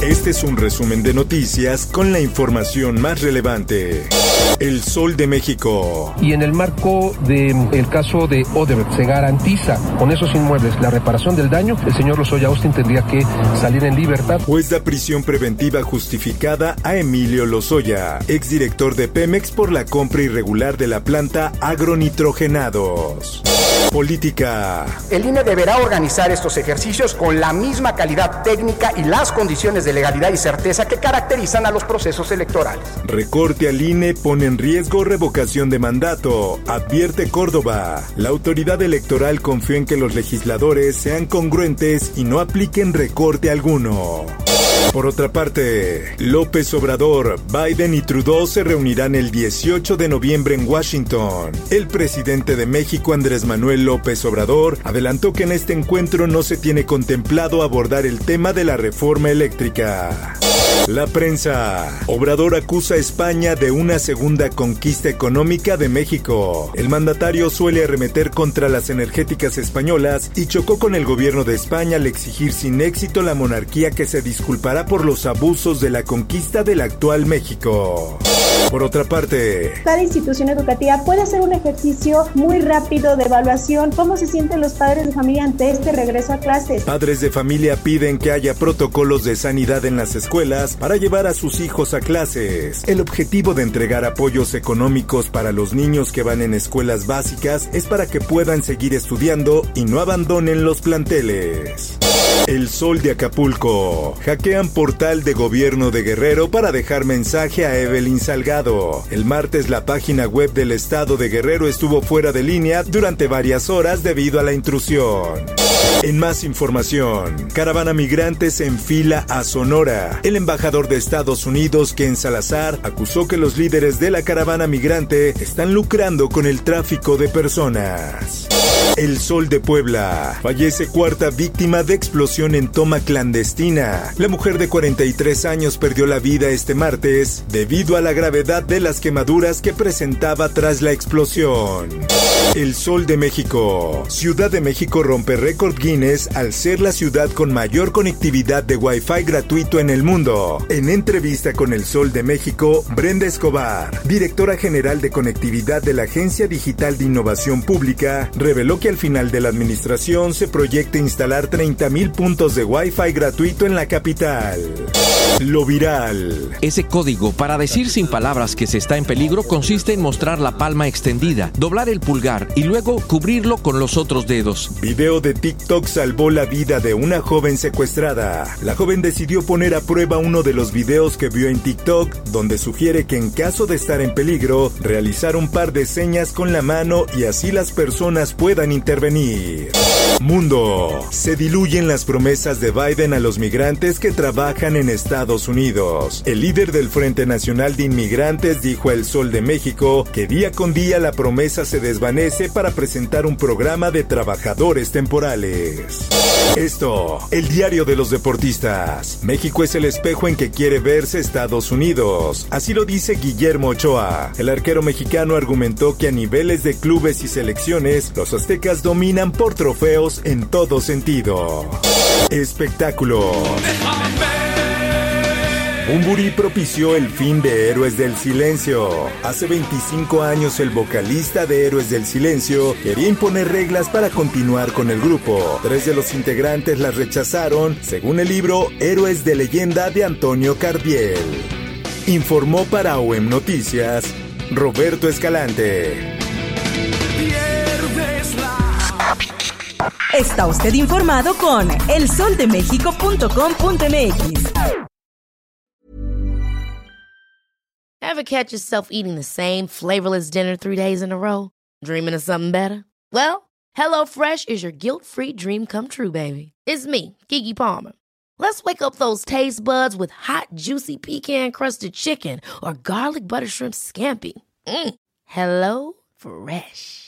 Este es un resumen de noticias con la información más relevante. El Sol de México. Y en el marco del caso de Odebrecht se garantiza con esos inmuebles la reparación del daño, el señor Lozoya Austin tendría que salir en libertad. Pues da prisión preventiva justificada a Emilio Lozoya, exdirector de Pemex por la compra irregular de la planta agronitrogenados. Política. El INE deberá organizar estos ejercicios con la misma calidad técnica y las condiciones de legalidad y certeza que caracterizan a los procesos electorales. Recorte al INE pone en riesgo revocación de mandato, advierte Córdoba. La autoridad electoral confió en que los legisladores sean congruentes y no apliquen recorte alguno. Por otra parte, López Obrador, Biden y Trudeau se reunirán el 18 de noviembre en Washington. El presidente de México, Andrés Manuel López Obrador, adelantó que en este encuentro no se tiene contemplado abordar el tema de la reforma eléctrica. La prensa. Obrador acusa a España de una segunda conquista económica de México. El mandatario suele arremeter contra las energéticas españolas y chocó con el gobierno de España al exigir sin éxito la monarquía que se disculpará por los abusos de la conquista del actual México. Por otra parte, cada institución educativa puede hacer un ejercicio muy rápido de evaluación. ¿Cómo se sienten los padres de familia ante este regreso a clases? Padres de familia piden que haya protocolos de sanidad en las escuelas para llevar a sus hijos a clases. El objetivo de entregar apoyos económicos para los niños que van en escuelas básicas es para que puedan seguir estudiando y no abandonen los planteles. El Sol de Acapulco. Hackean portal de gobierno de Guerrero para dejar mensaje a Evelyn Salgado. El martes la página web del estado de Guerrero estuvo fuera de línea durante varias horas debido a la intrusión. En más información, caravana migrantes en fila a Sonora. El embajador de Estados Unidos, Ken Salazar, acusó que los líderes de la caravana migrante están lucrando con el tráfico de personas. El Sol de Puebla. Fallece cuarta víctima de explosión en toma clandestina. La mujer de 43 años perdió la vida este martes debido a la gravedad de las quemaduras que presentaba tras la explosión. El Sol de México. Ciudad de México rompe récord Guinness al ser la ciudad con mayor conectividad de Wi-Fi gratuito en el mundo. En entrevista con El Sol de México, Brenda Escobar, directora general de conectividad de la Agencia Digital de Innovación Pública, reveló que al final de la administración se proyecta instalar 30.000 puntos de Wi-Fi gratuito en la capital. Lo viral. Ese código para decir sin palabras que se está en peligro consiste en mostrar la palma extendida, doblar el pulgar y luego cubrirlo con los otros dedos. Video de TikTok salvó la vida de una joven secuestrada. La joven decidió poner a prueba uno de los videos que vio en TikTok, donde sugiere que en caso de estar en peligro, realizar un par de señas con la mano y así las personas puedan intervenir. Mundo. Se diluyen las promesas de Biden a los migrantes que trabajan en Estados Unidos. El líder del Frente Nacional de Inmigrantes dijo a El Sol de México que día con día la promesa se desvanece para presentar un programa de trabajadores temporales. Esto, el diario de los deportistas. México es el espejo en que quiere verse Estados Unidos. Así lo dice Guillermo Ochoa. El arquero mexicano argumentó que a niveles de clubes y selecciones, los dominan por trofeos en todo sentido. Espectáculo. Un burí propició el fin de Héroes del Silencio. Hace 25 años el vocalista de Héroes del Silencio quería imponer reglas para continuar con el grupo. Tres de los integrantes las rechazaron, según el libro Héroes de Leyenda de Antonio Cardiel. Informó para OEM Noticias Roberto Escalante. Está usted informado con elsoldemexico.com.mx. Ever catch yourself eating the same flavorless dinner three days in a row? Dreaming of something better? Well, HelloFresh is your guilt-free dream come true, baby. It's me, Kiki Palmer. Let's wake up those taste buds with hot, juicy pecan-crusted chicken or garlic butter shrimp scampi. Mm. Hello Fresh.